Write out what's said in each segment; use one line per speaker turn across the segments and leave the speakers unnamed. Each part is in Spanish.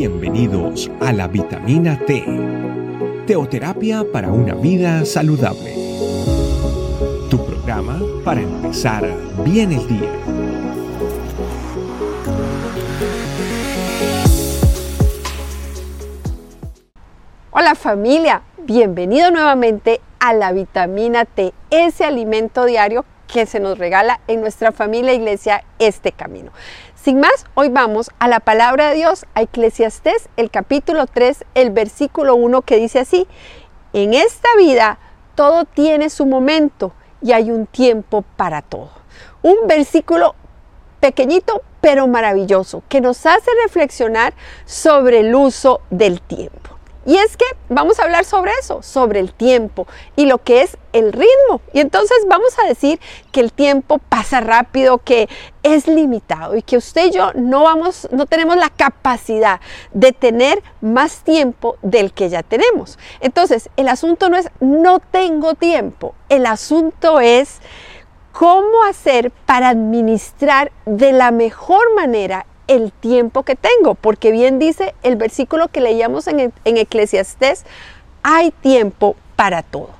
Bienvenidos a la vitamina T, teoterapia para una vida saludable. Tu programa para empezar bien el día.
Hola familia, bienvenido nuevamente a la vitamina T, ese alimento diario que se nos regala en nuestra familia iglesia este camino. Sin más, hoy vamos a la palabra de Dios, a Eclesiastés, el capítulo 3, el versículo 1 que dice así, en esta vida todo tiene su momento y hay un tiempo para todo. Un versículo pequeñito pero maravilloso que nos hace reflexionar sobre el uso del tiempo. Y es que vamos a hablar sobre eso, sobre el tiempo y lo que es el ritmo. Y entonces vamos a decir que el tiempo pasa rápido, que es limitado y que usted y yo no vamos no tenemos la capacidad de tener más tiempo del que ya tenemos. Entonces, el asunto no es no tengo tiempo, el asunto es cómo hacer para administrar de la mejor manera el tiempo que tengo, porque bien dice el versículo que leíamos en, en Eclesiastés, hay tiempo para todo.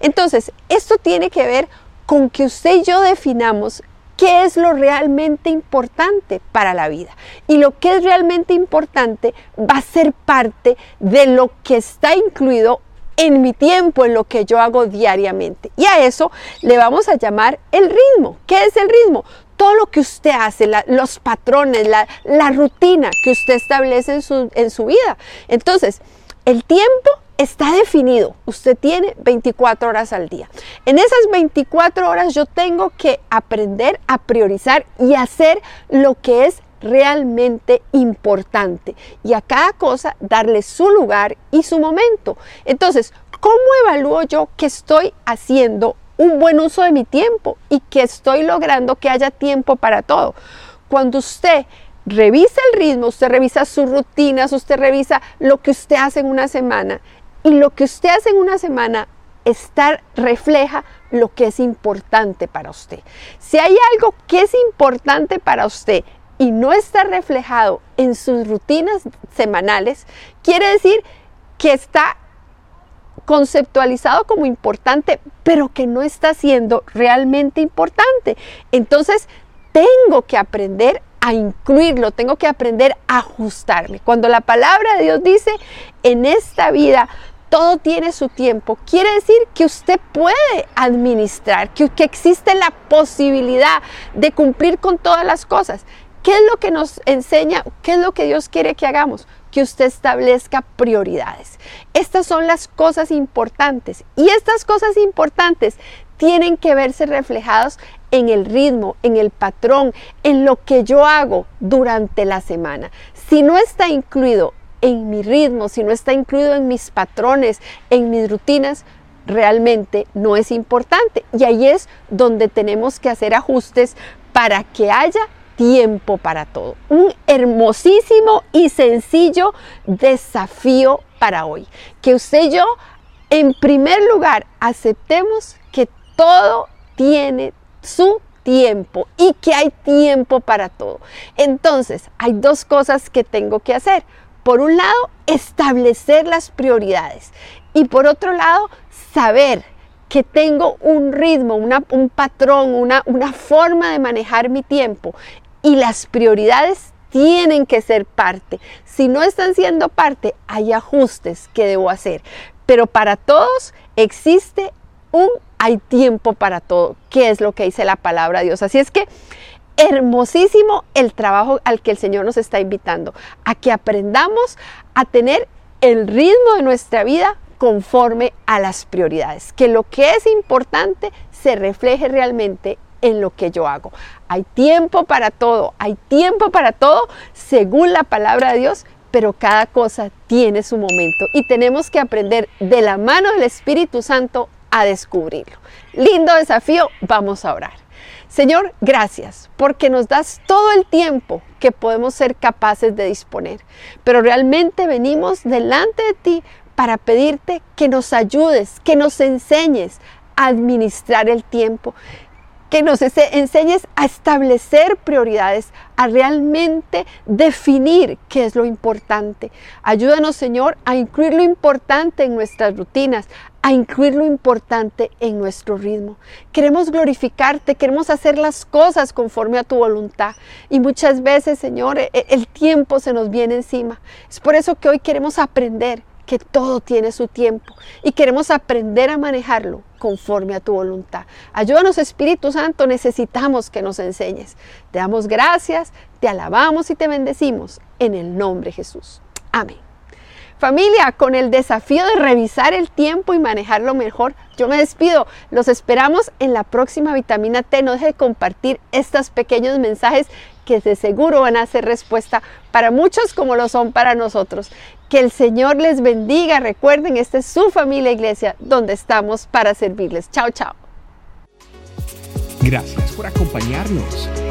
Entonces, esto tiene que ver con que usted y yo definamos qué es lo realmente importante para la vida. Y lo que es realmente importante va a ser parte de lo que está incluido en mi tiempo, en lo que yo hago diariamente. Y a eso le vamos a llamar el ritmo. ¿Qué es el ritmo? Todo lo que usted hace, los patrones, la, rutina que usted establece en su, en su vida. Entonces, el tiempo está definido. Usted tiene 24 horas al día. En esas 24 horas yo tengo que aprender a priorizar y hacer lo que es realmente importante y a cada cosa darle su lugar y su momento. Entonces, ¿cómo evalúo yo que estoy haciendo un buen uso de mi tiempo y que estoy logrando que haya tiempo para todo. Cuando usted revisa el ritmo, usted revisa sus rutinas, usted revisa lo que usted hace en una semana y lo que usted hace en una semana estar refleja lo que es importante para usted. Si hay algo que es importante para usted y no está reflejado en sus rutinas semanales, quiere decir que está conceptualizado como importante, pero que no está siendo realmente importante. Entonces, tengo que aprender a incluirlo, tengo que aprender a ajustarme. Cuando la palabra de Dios dice, en esta vida todo tiene su tiempo, quiere decir que usted puede administrar, que, existe la posibilidad de cumplir con todas las cosas. ¿Qué es lo que nos enseña? ¿Qué es lo que Dios quiere que hagamos? Que usted establezca prioridades. Estas son las cosas importantes y estas cosas importantes tienen que verse reflejadas en el ritmo, en el patrón, en lo que yo hago durante la semana. Si no está incluido en mi ritmo, si no está incluido en mis patrones, en mis rutinas, realmente no es importante. Y ahí es donde tenemos que hacer ajustes para que haya tiempo para todo. Un hermosísimo y sencillo desafío para hoy. Que usted y yo, en primer lugar, aceptemos que todo tiene su tiempo y que hay tiempo para todo. Entonces, hay dos cosas que tengo que hacer. Por un lado, establecer las prioridades y por otro lado, saber que tengo un ritmo, un patrón, una, una forma de manejar mi tiempo y las prioridades tienen que ser parte. Si no están siendo parte, hay ajustes que debo hacer. Pero para todos existe un hay tiempo para todo, que es lo que dice la palabra de Dios. Así es que hermosísimo el trabajo al que el Señor nos está invitando, a que aprendamos a tener el ritmo de nuestra vida conforme a las prioridades, que lo que es importante se refleje realmente en lo que yo hago. Hay tiempo para todo, hay tiempo para todo según la palabra de Dios, pero cada cosa tiene su momento y tenemos que aprender de la mano del Espíritu Santo a descubrirlo. Lindo desafío, vamos a orar. Señor, gracias porque nos das todo el tiempo que podemos ser capaces de disponer, pero realmente venimos delante de ti para pedirte que nos ayudes, que nos enseñes a administrar el tiempo, que nos enseñes a establecer prioridades, a realmente definir qué es lo importante. Ayúdanos, Señor, a incluir lo importante en nuestras rutinas, a incluir lo importante en nuestro ritmo. Queremos glorificarte, queremos hacer las cosas conforme a tu voluntad. Y muchas veces, Señor, e, el tiempo se nos viene encima. Es por eso que hoy queremos aprender que todo tiene su tiempo y queremos aprender a manejarlo conforme a tu voluntad. Ayúdanos Espíritu Santo, necesitamos que nos enseñes. Te damos gracias, te alabamos y te bendecimos en el nombre de Jesús. Amén. Familia, con el desafío de revisar el tiempo y manejarlo mejor, yo me despido. Los esperamos en la próxima vitamina T. No deje de compartir estos pequeños mensajes que de seguro van a ser respuesta para muchos como lo son para nosotros. Que el Señor les bendiga. Recuerden, esta es su familia iglesia donde estamos para servirles. Chao, chao.
Gracias por acompañarnos.